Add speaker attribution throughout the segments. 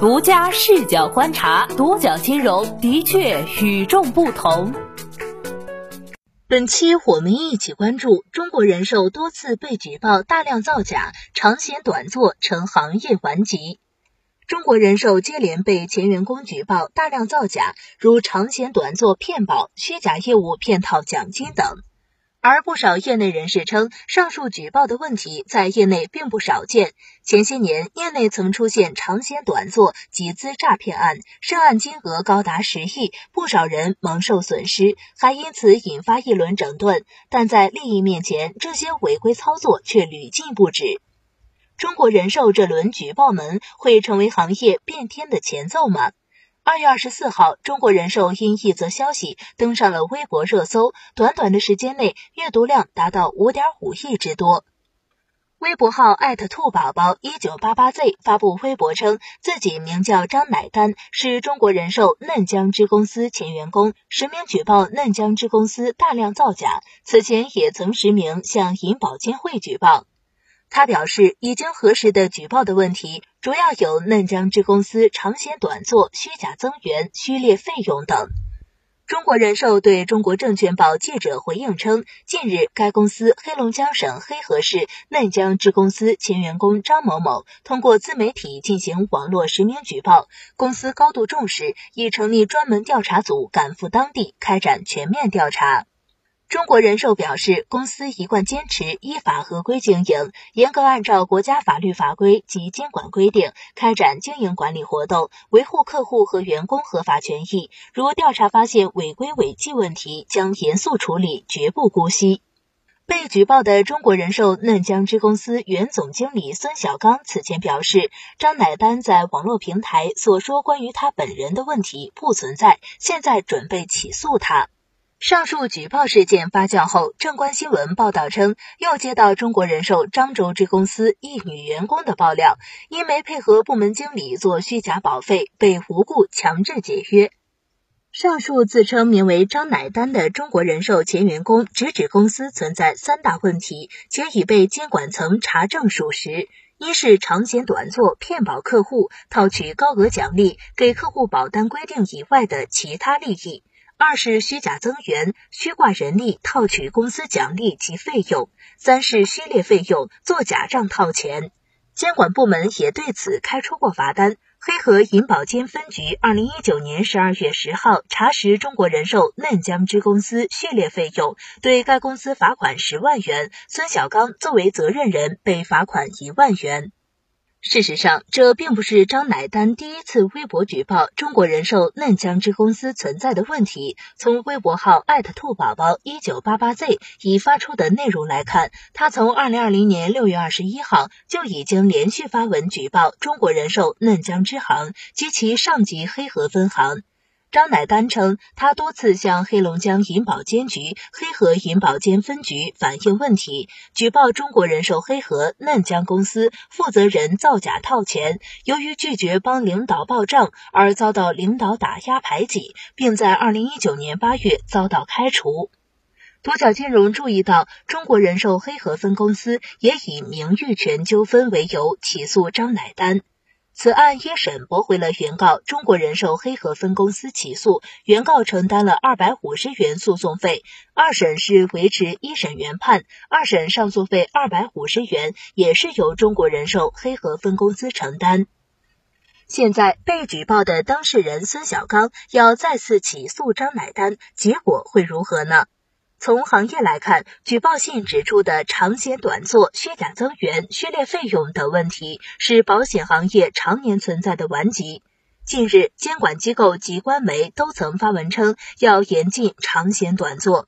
Speaker 1: 独家视角观察，独角金融的确与众不同。
Speaker 2: 本期我们一起关注中国人寿多次被举报大量造假，长险短做成行业顽疾。中国人寿接连被前员工举报大量造假，如长险短做骗保、虚假业务骗套奖金等。而不少业内人士称，上述举报的问题在业内并不少见。前些年，业内曾出现长险短做集资诈骗案，涉案金额高达十亿，不少人蒙受损失，还因此引发一轮整顿。但在利益面前，这些违规操作却屡禁不止。中国人寿这轮举报门会成为行业变天的前奏吗？二月二十四号，中国人寿因一则消息登上了微博热搜，短短的时间内阅读量达到五点五亿之多。微博号艾特兔宝宝一九八八 Z 发布微博称，自己名叫张乃丹，是中国人寿嫩江支公司前员工，实名举报嫩江支公司大量造假，此前也曾实名向银保监会举报。他表示，已经核实的举报的问题主要有嫩江支公司长险短做、虚假增员、虚列费用等。中国人寿对中国证券报记者回应称，近日该公司黑龙江省黑河市嫩江支公司前员工张某某通过自媒体进行网络实名举报，公司高度重视，已成立专门调查组赶赴当地开展全面调查。中国人寿表示，公司一贯坚持依法合规经营，严格按照国家法律法规及监管规定开展经营管理活动，维护客户和员工合法权益。如调查发现违规违纪问题，将严肃处理，绝不姑息。被举报的中国人寿嫩江支公司原总经理孙小刚此前表示，张乃丹在网络平台所说关于他本人的问题不存在，现在准备起诉他。上述举报事件发酵后，正观新闻报道称，又接到中国人寿漳州支公司一女员工的爆料，因没配合部门经理做虚假保费，被无故强制解约。上述自称名为张乃丹的中国人寿前员工，直指公司存在三大问题，且已被监管层查证属实：一是长险短做、骗保客户，套取高额奖励，给客户保单规定以外的其他利益。二是虚假增员、虚挂人力套取公司奖励及费用；三是虚列费用、做假账套钱。监管部门也对此开出过罚单。黑河银保监分局二零一九年十二月十号查实中国人寿嫩江支公司序列费用，对该公司罚款十万元，孙小刚作为责任人被罚款一万元。事实上，这并不是张乃丹第一次微博举报中国人寿嫩江支公司存在的问题。从微博号艾特兔宝宝一九八八 Z 已发出的内容来看，他从二零二零年六月二十一号就已经连续发文举报中国人寿嫩江支行及其上级黑河分行。张乃丹称，他多次向黑龙江银保监局黑河银保监分局反映问题，举报中国人寿黑河嫩江公司负责人造假套钱，由于拒绝帮领导报账而遭到领导打压排挤，并在二零一九年八月遭到开除。独角金融注意到，中国人寿黑河分公司也以名誉权纠纷为由起诉张乃丹。此案一审驳回了原告中国人寿黑河分公司起诉，原告承担了二百五十元诉讼费。二审是维持一审原判，二审上诉费二百五十元也是由中国人寿黑河分公司承担。现在被举报的当事人孙小刚要再次起诉张乃丹，结果会如何呢？从行业来看，举报信指出的长险短做、虚假增员、虚列费用等问题，是保险行业常年存在的顽疾。近日，监管机构及官媒都曾发文称要严禁长险短做。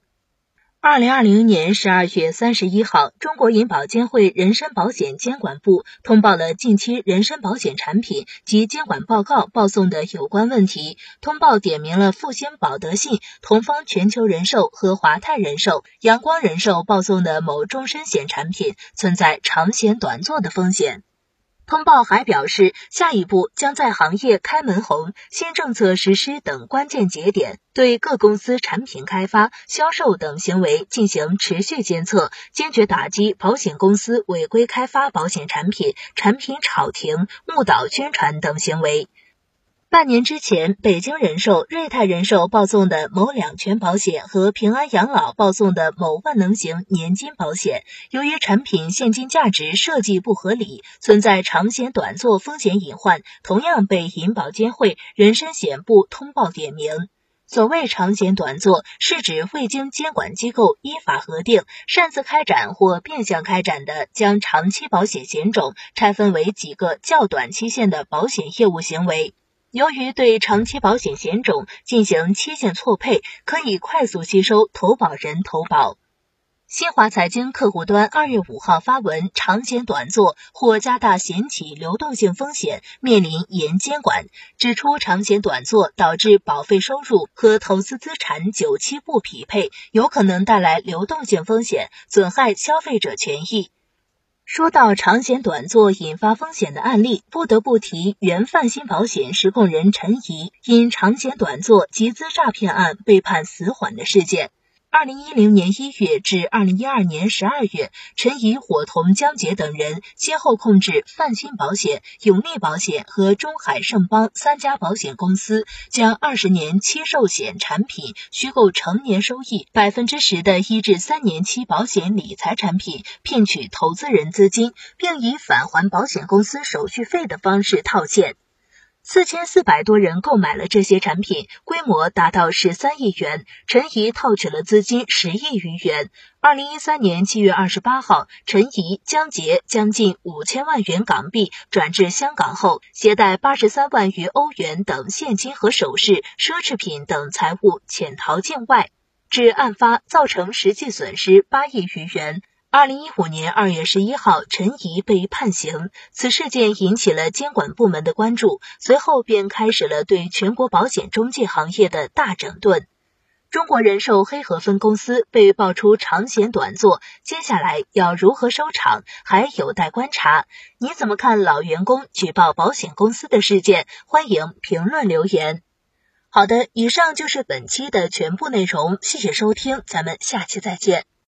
Speaker 2: 二零二零年十二月三十一号，中国银保监会人身保险监管部通报了近期人身保险产品及监管报告报送的有关问题。通报点名了复兴保德信、同方全球人寿和华泰人寿、阳光人寿报送的某终身险产品存在长险短做的风险。通报还表示，下一步将在行业开门红、新政策实施等关键节点，对各公司产品开发、销售等行为进行持续监测，坚决打击保险公司违规开发保险产品、产品炒停、误导宣传等行为。半年之前，北京人寿、瑞泰人寿报送的某两全保险和平安养老报送的某万能型年金保险，由于产品现金价值设计不合理，存在长险短做风险隐患，同样被银保监会人身险部通报点名。所谓长险短做，是指未经监管机构依法核定，擅自开展或变相开展的，将长期保险险种拆分为几个较短期限的保险业务行为。由于对长期保险险种进行期限错配，可以快速吸收投保人投保。新华财经客户端二月五号发文，长险短做或加大险企流动性风险，面临严监管，指出长险短做导致保费收入和投资资产久期不匹配，有可能带来流动性风险，损害消费者权益。说到长险短做引发风险的案例，不得不提原泛新保险实控人陈怡因长险短做集资诈骗案被判死缓的事件。二零一零年一月至二零一二年十二月，陈怡伙同江杰等人先后控制泛鑫保险、永利保险和中海盛邦三家保险公司，将二十年期寿险产品虚构成年收益百分之十的一至三年期保险理财产品，骗取投资人资金，并以返还保险公司手续费的方式套现。四千四百多人购买了这些产品，规模达到十三亿元，陈怡套取了资金十亿余元。二零一三年七月二十八号，陈怡、江杰将近五千万元港币转至香港后，携带八十三万余欧元等现金和首饰、奢侈品等财物潜逃境外，至案发造成实际损失八亿余元。二零一五年二月十一号，陈怡被判刑。此事件引起了监管部门的关注，随后便开始了对全国保险中介行业的大整顿。中国人寿黑河分公司被爆出长险短做，接下来要如何收场，还有待观察。你怎么看老员工举报保险公司的事件？欢迎评论留言。好的，以上就是本期的全部内容，谢谢收听，咱们下期再见。